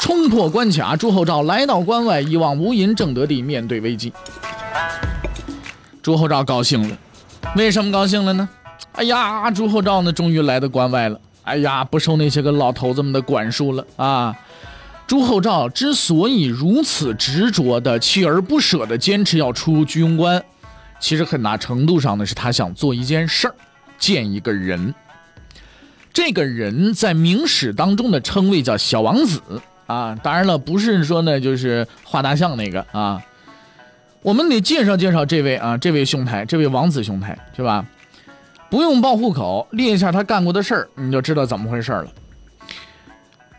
冲破关卡，朱厚照来到关外，一望无垠，正德帝面对危机。朱厚照高兴了，为什么高兴了呢？哎呀，朱厚照呢，终于来到关外了。哎呀，不受那些个老头子们的管束了啊！朱厚照之所以如此执着的、锲而不舍的坚持要出居庸关，其实很大程度上呢是他想做一件事儿，见一个人。这个人在明史当中的称谓叫小王子啊，当然了，不是说呢就是画大象那个啊。我们得介绍介绍这位啊，这位兄台，这位王子兄台是吧？不用报户口，列一下他干过的事儿，你就知道怎么回事了。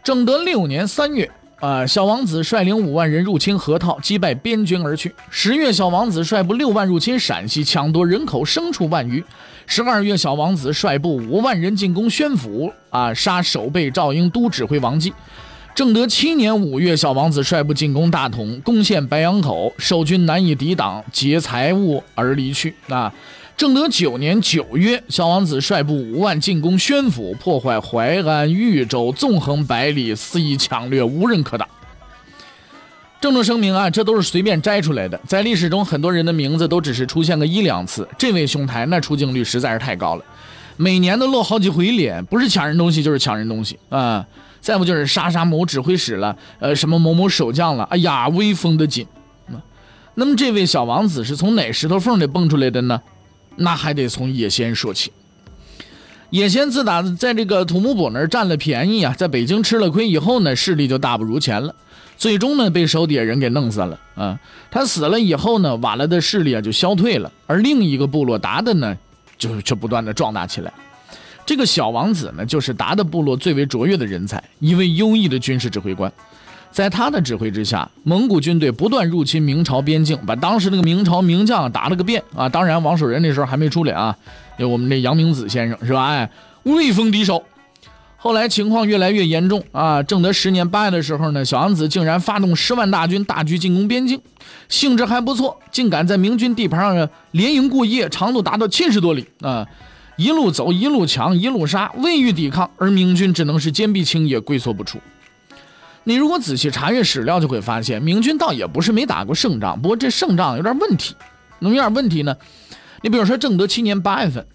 正德六年三月。啊！小王子率领五万人入侵河套，击败边军而去。十月，小王子率部六万入侵陕西，抢夺人口牲畜万余。十二月，小王子率部五万人进攻宣府，啊，杀守备赵英都指挥王继。正德七年五月，小王子率部进攻大同，攻陷白杨口，守军难以抵挡，劫财物而离去。啊。正德九年九月，小王子率部五万进攻宣府，破坏淮安、豫州，纵横百里，肆意抢掠，无人可挡。郑重声明啊，这都是随便摘出来的，在历史中很多人的名字都只是出现个一两次。这位兄台那出镜率实在是太高了，每年都露好几回脸，不是抢人东西就是抢人东西啊！再不就是杀杀某指挥使了，呃，什么某某守将了，哎呀，威风的紧。那么这位小王子是从哪石头缝里蹦出来的呢？那还得从野仙说起。野仙自打在这个土木堡那儿占了便宜啊，在北京吃了亏以后呢，势力就大不如前了。最终呢，被手底下人给弄死了啊。他死了以后呢，瓦剌的势力啊就消退了，而另一个部落达的呢，就就不断的壮大起来。这个小王子呢，就是达的部落最为卓越的人才，一位优异的军事指挥官。在他的指挥之下，蒙古军队不断入侵明朝边境，把当时那个明朝名将打了个遍啊！当然，王守仁那时候还没出来啊，有我们这杨明子先生是吧？哎，威风敌手。后来情况越来越严重啊！正德十年八月的时候呢，小王子竟然发动十万大军大举进攻边境，兴致还不错，竟敢在明军地盘上连营过夜，长度达到七十多里啊！一路走，一路抢，一路杀，未遇抵抗，而明军只能是坚壁清野，龟缩不出。你如果仔细查阅史料，就会发现明军倒也不是没打过胜仗，不过这胜仗有点问题。那么有点问题呢？你比如说正德七年八月份，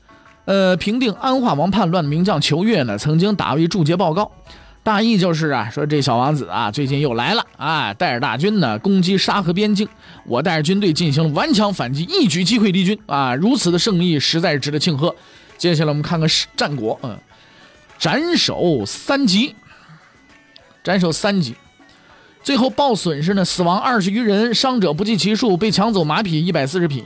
呃，平定安化王叛乱的名将裘越呢，曾经打了一注捷报告，大意就是啊，说这小王子啊，最近又来了啊，带着大军呢攻击沙河边境，我带着军队进行了顽强反击，一举击溃敌军啊，如此的胜利实在是值得庆贺。接下来我们看看战果，嗯，斩首三级。斩首三级，最后报损失呢？死亡二十余人，伤者不计其数，被抢走马匹一百四十匹。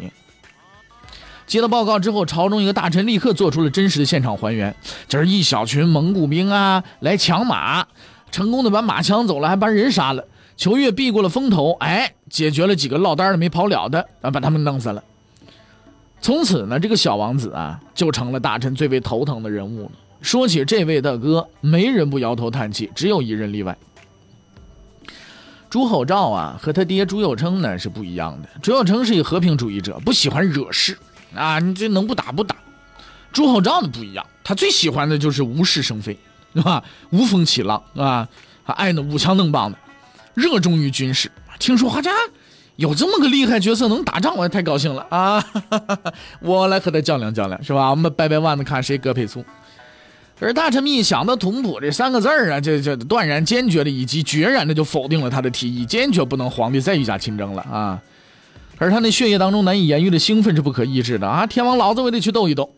接到报告之后，朝中一个大臣立刻做出了真实的现场还原，就是一小群蒙古兵啊来抢马，成功的把马抢走了，还把人杀了。裘越避过了风头，哎，解决了几个落单的没跑了的，啊，把他们弄死了。从此呢，这个小王子啊，就成了大臣最为头疼的人物了。说起这位大哥，没人不摇头叹气，只有一人例外。朱厚照啊，和他爹朱佑称呢是不一样的。朱佑称是一个和平主义者，不喜欢惹事啊，你这能不打不打。朱厚照呢不一样，他最喜欢的就是无事生非，是吧？无风起浪，是吧？爱那舞枪弄棒的，热衷于军事。听说好家有这么个厉害角色能打仗，我也太高兴了啊！我来和他较量较量，是吧？我们掰掰腕子，看谁胳膊粗。而大臣们一想到“统普”这三个字儿啊，就就断然坚决的以及决然的就否定了他的提议，坚决不能皇帝再御驾亲征了啊！而他那血液当中难以言喻的兴奋是不可抑制的啊！天王老子我得去斗一斗。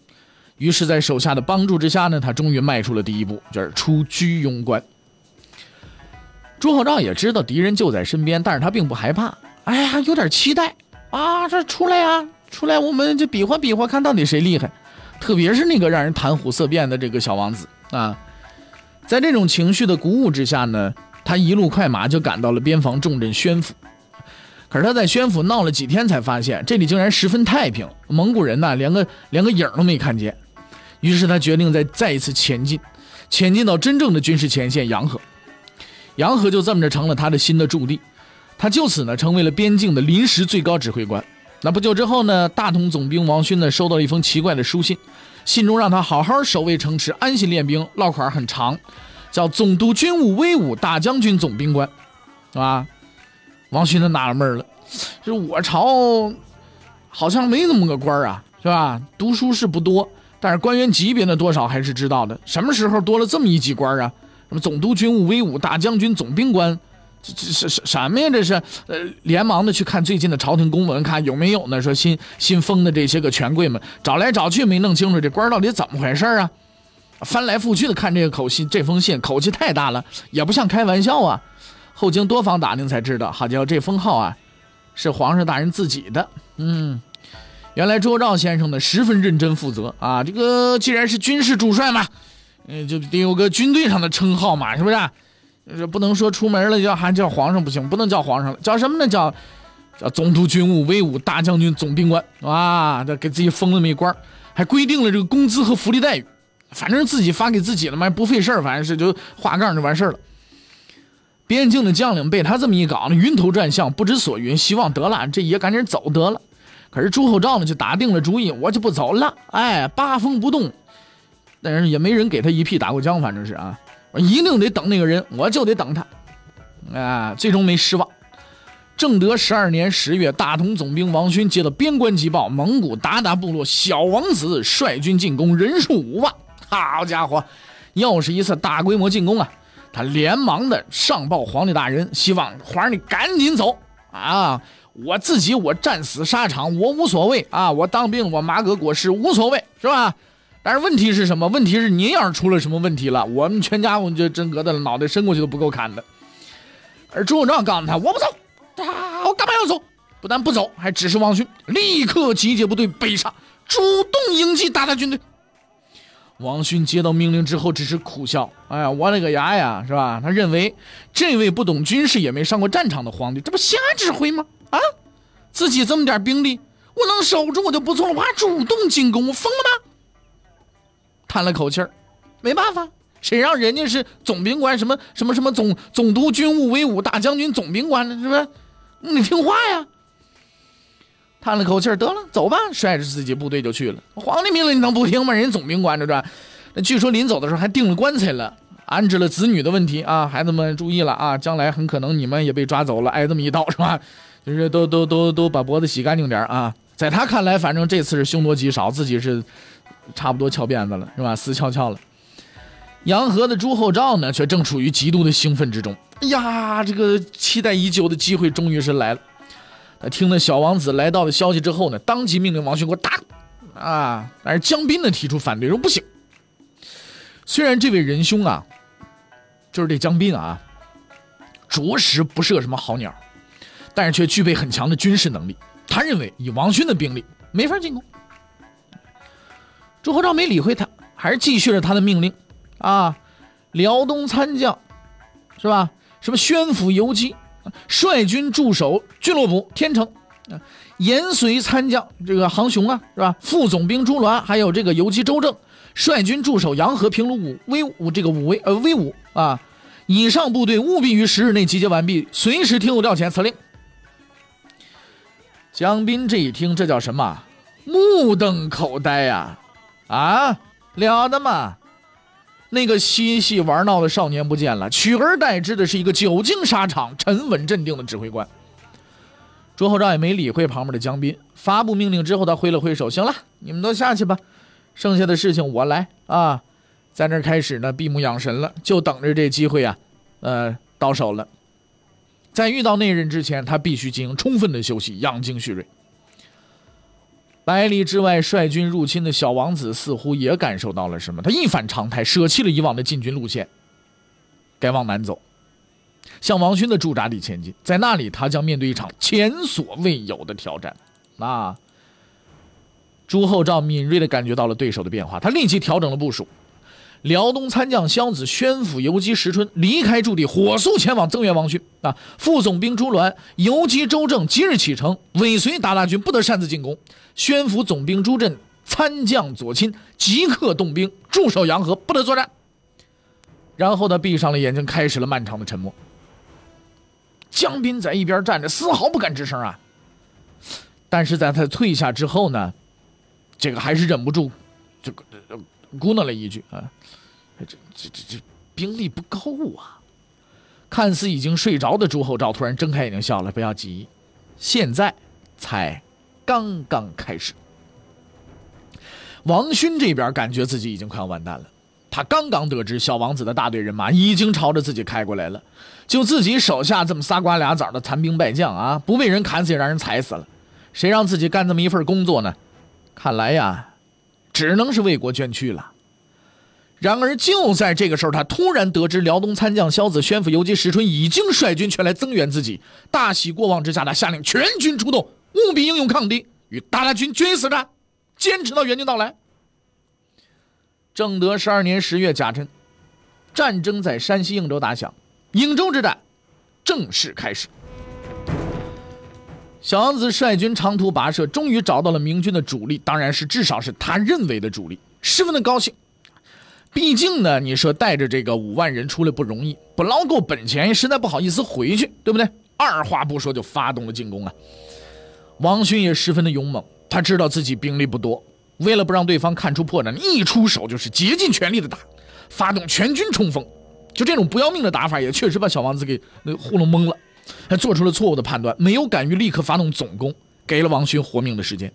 于是，在手下的帮助之下呢，他终于迈出了第一步，就是出居庸关。朱厚照也知道敌人就在身边，但是他并不害怕，哎呀，有点期待啊！这出来呀，出来，我们就比划比划，看到底谁厉害。特别是那个让人谈虎色变的这个小王子啊，在这种情绪的鼓舞之下呢，他一路快马就赶到了边防重镇宣府。可是他在宣府闹了几天，才发现这里竟然十分太平，蒙古人呐连个连个影都没看见。于是他决定再再一次前进，前进到真正的军事前线洋河。洋河就这么着成了他的新的驻地，他就此呢成为了边境的临时最高指挥官。那不久之后呢，大同总兵王勋呢收到了一封奇怪的书信，信中让他好好守卫城池，安心练兵。落款很长，叫总督军务威武大将军总兵官，是吧？王勋他纳了闷了，这我朝好像没那么个官啊，是吧？读书是不多，但是官员级别呢多少还是知道的。什么时候多了这么一级官啊？什么总督军务威武大将军总兵官？这这是什什么呀？这是呃，连忙的去看最近的朝廷公文，看有没有呢？说新新封的这些个权贵们，找来找去没弄清楚这官到底怎么回事啊？翻来覆去的看这个口信，这封信口气太大了，也不像开玩笑啊。后经多方打听才知道，好家伙，这封号啊，是皇上大人自己的。嗯，原来周兆先生呢十分认真负责啊。这个既然是军事主帅嘛，嗯，就得有个军队上的称号嘛，是不是？这不能说出门了叫还叫皇上不行，不能叫皇上了，叫什么呢？叫叫总督军务威武大将军总兵官啊！这给自己封了么一官，还规定了这个工资和福利待遇，反正自己发给自己了嘛，不费事儿，反正是就画杠就完事儿了。边境的将领被他这么一搞呢，晕头转向，不知所云，希望得了，这也赶紧走得了。可是朱厚照呢，就打定了主意，我就不走了，哎，八风不动。但是也没人给他一屁打过浆，反正是啊。我一定得等那个人，我就得等他，啊，最终没失望。正德十二年十月，大同总兵王勋接到边关急报，蒙古鞑靼部落小王子率军进攻，人数五万。好家伙，又是一次大规模进攻啊！他连忙的上报皇帝大人，希望皇上你赶紧走啊！我自己我战死沙场，我无所谓啊！我当兵，我马革裹尸无所谓，是吧？但是问题是什么？问题是您要是出了什么问题了，我们全家我就真格的脑袋伸过去都不够砍的。而朱厚照告诉他：“我不走，啊，我干嘛要走？不但不走，还指示王勋立刻集结部队北上，主动迎击鞑靼军队。”王勋接到命令之后，只是苦笑：“哎呀，我勒个牙呀，是吧？”他认为这位不懂军事、也没上过战场的皇帝，这不瞎指挥吗？啊，自己这么点兵力，我能守住我就不错了，我还主动进攻，我疯了吗？叹了口气儿，没办法，谁让人家是总兵官，什么什么什么总总督军务威武大将军总兵官呢？是不是？你听话呀！叹了口气儿，得了，走吧，率着自己部队就去了。皇帝命令你能不听吗？人家总兵官这这，那据说临走的时候还订了棺材了，安置了子女的问题啊，孩子们注意了啊，将来很可能你们也被抓走了，挨这么一刀是吧？就是都都都都把脖子洗干净点啊！在他看来，反正这次是凶多吉少，自己是。差不多翘辫子了，是吧？死翘翘了。洋河的朱厚照呢，却正处于极度的兴奋之中。哎呀，这个期待已久的机会终于是来了。他听了小王子来到的消息之后呢，当即命令王勋给我打。啊！但是江斌呢提出反对，说不行。虽然这位仁兄啊，就是这江斌啊，着实不是个什么好鸟，但是却具备很强的军事能力。他认为以王勋的兵力没法进攻。朱厚照没理会他，还是继续了他的命令，啊，辽东参将，是吧？什么宣府游击，率军驻守俱乐部、天城，啊，延绥参将这个杭雄啊，是吧？副总兵朱鸾，还有这个游击周正，率军驻守洋河、平卢、武威武这个武威呃威武啊，以上部队务必于十日内集结完毕，随时听候调遣。此令。江斌这一听，这叫什么？目瞪口呆呀！啊，啊了得嘛！那个嬉戏玩闹的少年不见了，取而代之的是一个久经沙场、沉稳镇定的指挥官。朱厚照也没理会旁边的江斌，发布命令之后，他挥了挥手：“行了，你们都下去吧，剩下的事情我来啊！”在那开始呢，闭目养神了，就等着这机会啊，呃，到手了。在遇到那人之前，他必须进行充分的休息，养精蓄锐。百里之外率军入侵的小王子似乎也感受到了什么，他一反常态，舍弃了以往的进军路线，该往南走，向王勋的驻扎地前进。在那里，他将面对一场前所未有的挑战。那！朱厚照敏锐地感觉到了对手的变化，他立即调整了部署，辽东参将萧子宣府游击石春离开驻地，火速前往增援王勋。啊，副总兵朱鸾、游击周正即日启程，尾随鞑靼军，不得擅自进攻。宣府总兵朱振、参将左钦即刻动兵驻守洋河，不得作战。然后他闭上了眼睛，开始了漫长的沉默。江斌在一边站着，丝毫不敢吱声啊。但是在他退下之后呢，这个还是忍不住，这个咕哝了一句啊。这这这这兵力不够啊！看似已经睡着的朱厚照突然睁开眼睛笑了。不要急，现在才刚刚开始。王勋这边感觉自己已经快要完蛋了。他刚刚得知小王子的大队人马已经朝着自己开过来了，就自己手下这么仨瓜俩枣的残兵败将啊，不被人砍死也让人踩死了，谁让自己干这么一份工作呢？看来呀，只能是为国捐躯了。然而，就在这个时候，他突然得知辽东参将萧子宣府游击石春已经率军前来增援自己，大喜过望之下，他下令全军出动，务必英勇抗敌，与大大军决一死战，坚持到援军到来。正德十二年十月甲辰，战争在山西应州打响，应州之战正式开始。小王子率军长途跋涉，终于找到了明军的主力，当然是至少是他认为的主力，十分的高兴。毕竟呢，你说带着这个五万人出来不容易，不捞够本钱，实在不好意思回去，对不对？二话不说就发动了进攻啊！王勋也十分的勇猛，他知道自己兵力不多，为了不让对方看出破绽，一出手就是竭尽全力的打，发动全军冲锋。就这种不要命的打法，也确实把小王子给那糊弄懵了，还做出了错误的判断，没有敢于立刻发动总攻，给了王勋活命的时间。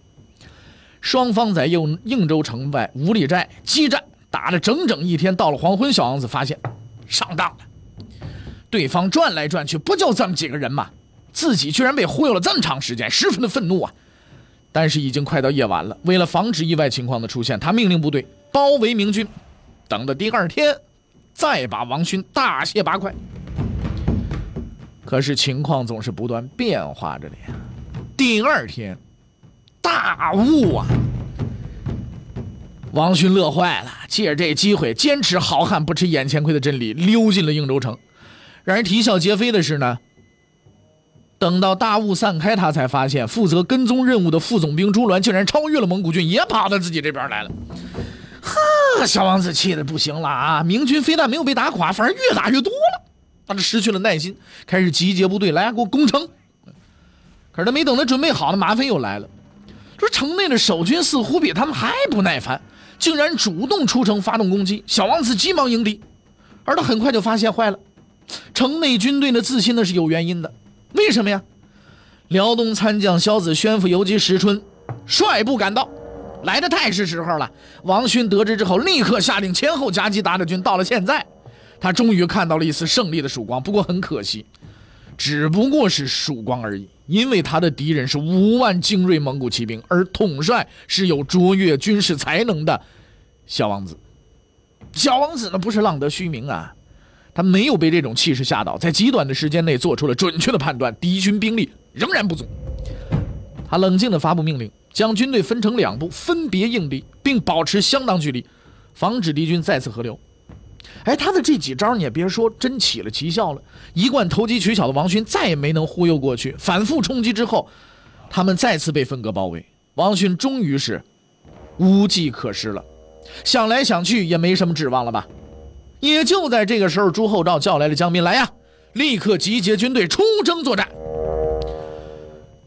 双方在应应州城外五里寨激战。打了整整一天，到了黄昏，小王子发现上当了。对方转来转去，不就这么几个人吗？自己居然被忽悠了这么长时间，十分的愤怒啊！但是已经快到夜晚了，为了防止意外情况的出现，他命令部队包围明军，等到第二天再把王勋大卸八块。可是情况总是不断变化着的呀。第二天，大雾啊！王勋乐坏了，借着这机会，坚持好汉不吃眼前亏的真理，溜进了应州城。让人啼笑皆非的是呢，等到大雾散开，他才发现负责跟踪任务的副总兵朱鸾竟然超越了蒙古军，也跑到自己这边来了。哈，小王子气的不行了啊！明军非但没有被打垮，反而越打越多了。他这失去了耐心，开始集结部队来给我攻城。可是他没等他准备好呢，麻烦又来了。说城内的守军似乎比他们还不耐烦。竟然主动出城发动攻击，小王子急忙迎敌，而他很快就发现坏了，城内军队的自信那是有原因的，为什么呀？辽东参将萧子宣府游击石春率部赶到，来的太是时候了。王勋得知之后，立刻下令前后夹击鞑靼军。到了现在，他终于看到了一丝胜利的曙光。不过很可惜，只不过是曙光而已。因为他的敌人是五万精锐蒙古骑兵，而统帅是有卓越军事才能的小王子。小王子呢不是浪得虚名啊，他没有被这种气势吓倒，在极短的时间内做出了准确的判断，敌军兵力仍然不足。他冷静地发布命令，将军队分成两部，分别应敌，并保持相当距离，防止敌军再次合流。哎，他的这几招你也别说，真起了奇效了。一贯投机取巧的王勋再也没能忽悠过去。反复冲击之后，他们再次被分割包围，王勋终于是无计可施了。想来想去也没什么指望了吧？也就在这个时候，朱厚照叫来了江斌：“来呀，立刻集结军队出征作战。”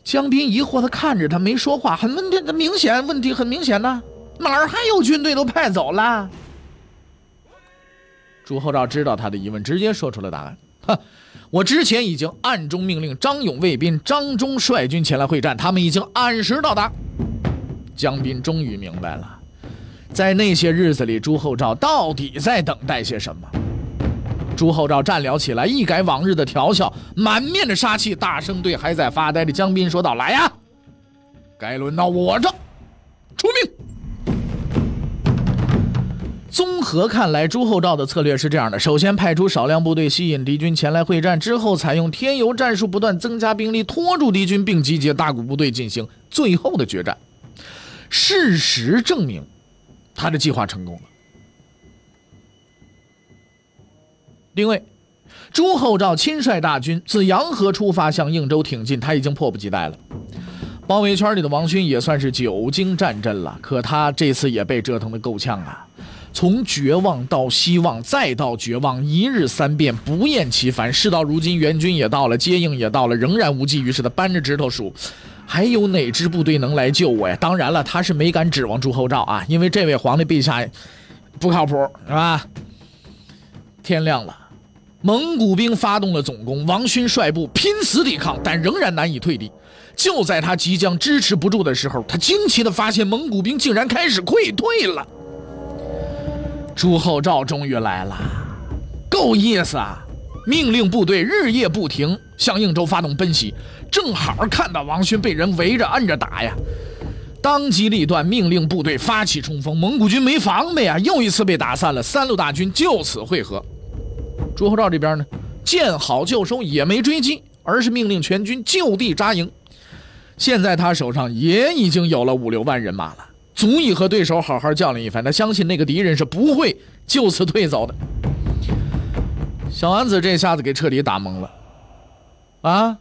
江斌疑惑地看着他，没说话。很问题，明显问题很明显呐，哪儿还有军队都派走了？朱厚照知道他的疑问，直接说出了答案：“，我之前已经暗中命令张勇卫兵张忠率军前来会战，他们已经按时到达。”江斌终于明白了，在那些日子里，朱厚照到底在等待些什么。朱厚照站了起来，一改往日的调笑，满面的杀气，大声对还在发呆的江斌说道：“来呀，该轮到我这综合看来，朱厚照的策略是这样的：首先派出少量部队吸引敌军前来会战，之后采用添油战术，不断增加兵力拖住敌军，并集结大股部队进行最后的决战。事实证明，他的计划成功了。另外，朱厚照亲率大军自洋河出发，向应州挺进，他已经迫不及待了。包围圈里的王勋也算是久经战阵了，可他这次也被折腾得够呛啊！从绝望到希望，再到绝望，一日三变，不厌其烦。事到如今，援军也到了，接应也到了，仍然无济于事的扳着指头数，还有哪支部队能来救我呀？当然了，他是没敢指望朱厚照啊，因为这位皇帝陛下不靠谱，是吧？天亮了。蒙古兵发动了总攻，王勋率部拼死抵抗，但仍然难以退敌。就在他即将支持不住的时候，他惊奇地发现蒙古兵竟然开始溃退了。朱厚照终于来了，够意思啊！命令部队日夜不停向应州发动奔袭，正好看到王勋被人围着摁着打呀，当机立断命令部队发起冲锋。蒙古军没防备啊，又一次被打散了。三路大军就此会合。朱厚照这边呢，见好就收，也没追击，而是命令全军就地扎营。现在他手上也已经有了五六万人马了，足以和对手好好较量一番。他相信那个敌人是不会就此退走的。小丸子这下子给彻底打懵了，啊，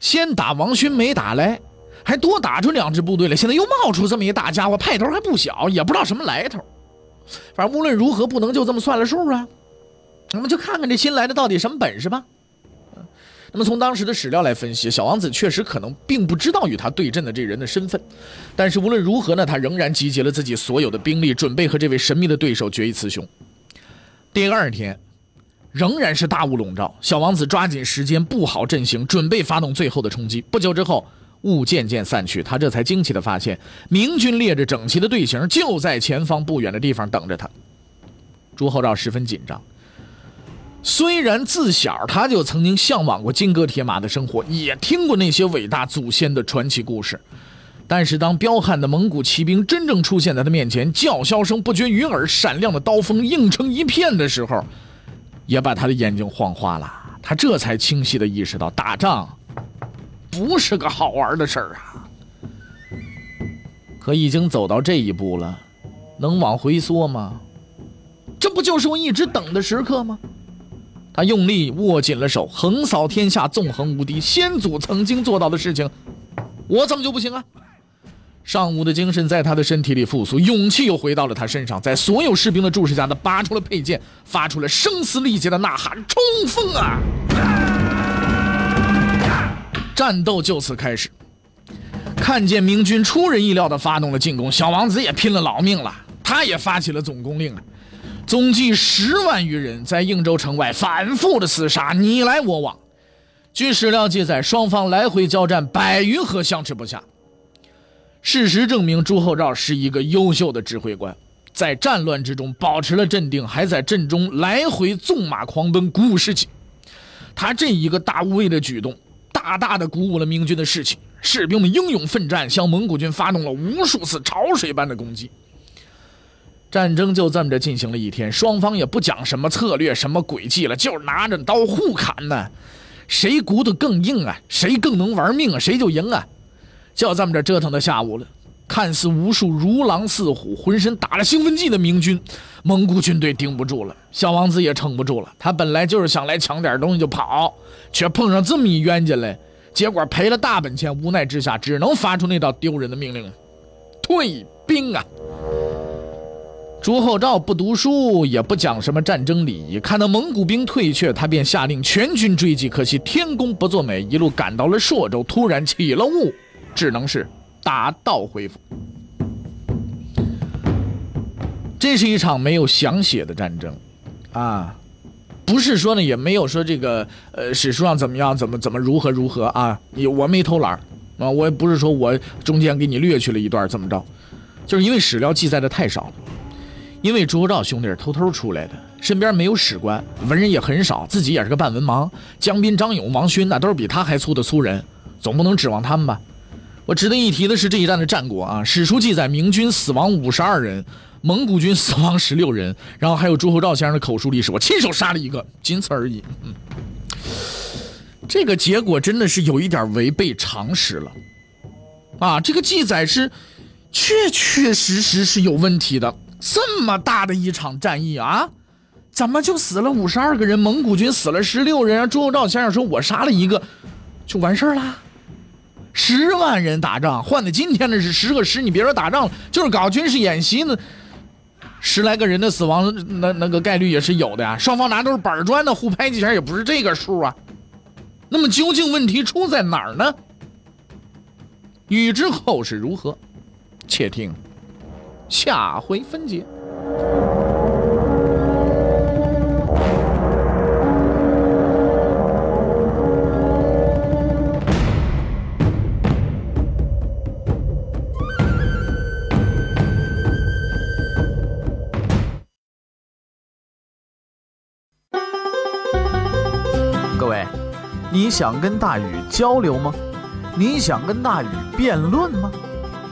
先打王勋没打来，还多打出两支部队来，现在又冒出这么一大家伙，派头还不小，也不知道什么来头。反正无论如何，不能就这么算了数啊。我们就看看这新来的到底什么本事吧。那么从当时的史料来分析，小王子确实可能并不知道与他对阵的这人的身份，但是无论如何呢，他仍然集结了自己所有的兵力，准备和这位神秘的对手决一雌雄。第二天，仍然是大雾笼罩，小王子抓紧时间布好阵型，准备发动最后的冲击。不久之后，雾渐渐散去，他这才惊奇地发现，明军列着整齐的队形，就在前方不远的地方等着他。朱厚照十分紧张。虽然自小他就曾经向往过金戈铁马的生活，也听过那些伟大祖先的传奇故事，但是当彪悍的蒙古骑兵真正出现在他面前，叫嚣声不绝于耳，闪亮的刀锋映成一片的时候，也把他的眼睛晃花了。他这才清晰地意识到，打仗不是个好玩的事儿啊！可已经走到这一步了，能往回缩吗？这不就是我一直等的时刻吗？他用力握紧了手，横扫天下，纵横无敌。先祖曾经做到的事情，我怎么就不行啊？尚武的精神在他的身体里复苏，勇气又回到了他身上。在所有士兵的注视下，他拔出了佩剑，发出了声嘶力竭的呐喊：“冲锋啊！”战斗就此开始。看见明军出人意料地发动了进攻，小王子也拼了老命了，他也发起了总攻令了。总计十万余人在应州城外反复的厮杀，你来我往。据史料记载，双方来回交战百余合，相持不下。事实证明，朱厚照是一个优秀的指挥官，在战乱之中保持了镇定，还在阵中来回纵马狂奔，鼓舞士气。他这一个大无畏的举动，大大的鼓舞了明军的士气，士兵们英勇奋战，向蒙古军发动了无数次潮水般的攻击。战争就这么着进行了一天，双方也不讲什么策略、什么诡计了，就是拿着刀互砍呢。谁骨头更硬啊，谁更能玩命啊，谁就赢啊。就这么着折腾到下午了，看似无数如狼似虎、浑身打了兴奋剂的明军，蒙古军队顶不住了，小王子也撑不住了。他本来就是想来抢点东西就跑，却碰上这么一冤家来，结果赔了大本钱，无奈之下只能发出那道丢人的命令：退兵啊！朱厚照不读书，也不讲什么战争礼仪。看到蒙古兵退却，他便下令全军追击。可惜天公不作美，一路赶到了朔州，突然起了雾，只能是打道回府。这是一场没有详写的战争，啊，不是说呢，也没有说这个呃史书上怎么样，怎么怎么如何如何啊？你我没偷懒啊，我也不是说我中间给你略去了一段怎么着，就是因为史料记载的太少了。因为朱厚照兄弟是偷偷出来的，身边没有史官，文人也很少，自己也是个半文盲。江彬、张勇、王勋那都是比他还粗的粗人，总不能指望他们吧？我值得一提的是这一战的战果啊，史书记载明军死亡五十二人，蒙古军死亡十六人，然后还有朱厚照先生的口述历史，我亲手杀了一个，仅此而已。嗯，这个结果真的是有一点违背常识了，啊，这个记载是确确实实是有问题的。这么大的一场战役啊，怎么就死了五十二个人？蒙古军死了十六人！朱厚照先生说：“我杀了一个，就完事儿了。十万人打仗换的今天的是十个师，你别说打仗了，就是搞军事演习呢，十来个人的死亡那那个概率也是有的呀。双方拿都是板砖的，互拍几下也不是这个数啊。那么究竟问题出在哪儿呢？欲知后事如何，且听下回分解。”各位，你想跟大禹交流吗？你想跟大禹辩论吗？